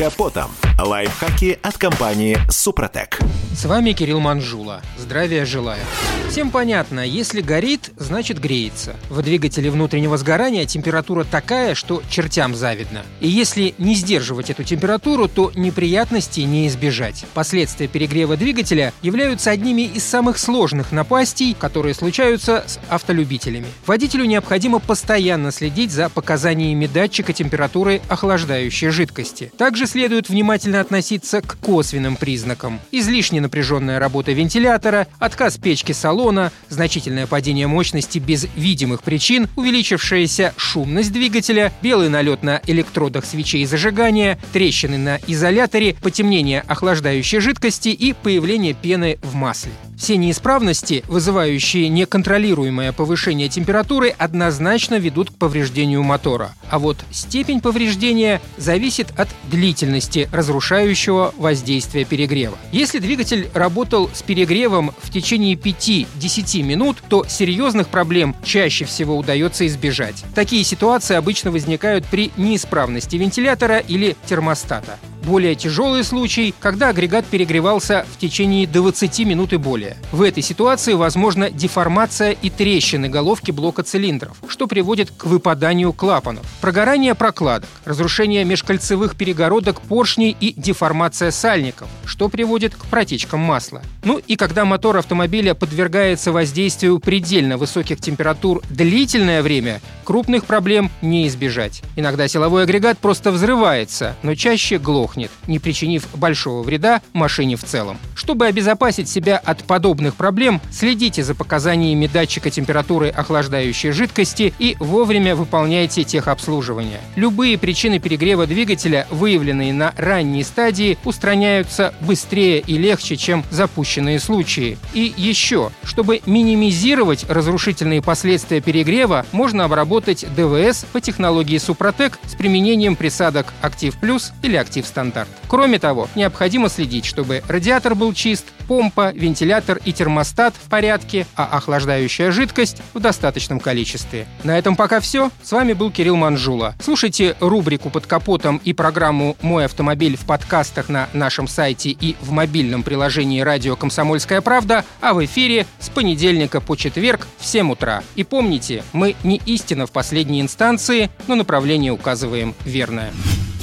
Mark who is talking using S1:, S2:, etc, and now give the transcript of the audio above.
S1: капотом. Лайфхаки от компании «Супротек».
S2: С вами Кирилл Манжула. Здравия желаю. Всем понятно, если горит, значит греется. В двигателе внутреннего сгорания температура такая, что чертям завидно. И если не сдерживать эту температуру, то неприятностей не избежать. Последствия перегрева двигателя являются одними из самых сложных напастей, которые случаются с автолюбителями. Водителю необходимо постоянно следить за показаниями датчика температуры охлаждающей жидкости. Также следует внимательно относиться к косвенным признакам. Излишне напряженная работа вентилятора, отказ печки салона, значительное падение мощности без видимых причин, увеличившаяся шумность двигателя, белый налет на электродах свечей зажигания, трещины на изоляторе, потемнение охлаждающей жидкости и появление пены в масле. Все неисправности, вызывающие неконтролируемое повышение температуры, однозначно ведут к повреждению мотора. А вот степень повреждения зависит от длительности разрушающего воздействия перегрева. Если двигатель работал с перегревом в течение 5-10 минут, то серьезных проблем чаще всего удается избежать. Такие ситуации обычно возникают при неисправности вентилятора или термостата. Более тяжелый случай, когда агрегат перегревался в течение 20 минут и более. В этой ситуации возможна деформация и трещины головки блока цилиндров, что приводит к выпаданию клапанов, прогорание прокладок, разрушение межкольцевых перегородок поршней и деформация сальников, что приводит к протечкам масла. Ну и когда мотор автомобиля подвергается воздействию предельно высоких температур длительное время, крупных проблем не избежать. Иногда силовой агрегат просто взрывается, но чаще глохнет, не причинив большого вреда машине в целом. Чтобы обезопасить себя от подобных проблем, следите за показаниями датчика температуры охлаждающей жидкости и вовремя выполняйте техобслуживание. Любые причины перегрева двигателя, выявленные на ранней стадии, устраняются быстрее и легче, чем запущенные случаи. И еще, чтобы минимизировать разрушительные последствия перегрева, можно обработать ДВС по технологии Супротек с применением присадок Актив Плюс или Актив Стандарт. Кроме того, необходимо следить, чтобы радиатор был чист, помпа, вентилятор и термостат в порядке, а охлаждающая жидкость в достаточном количестве. На этом пока все. С вами был Кирилл Манжула. Слушайте рубрику «Под капотом» и программу «Мой автомобиль» в подкастах на нашем сайте и в мобильном приложении «Радио Комсомольская правда», а в эфире с понедельника по четверг в 7 утра. И помните, мы не истина в последней инстанции, но направление указываем верное.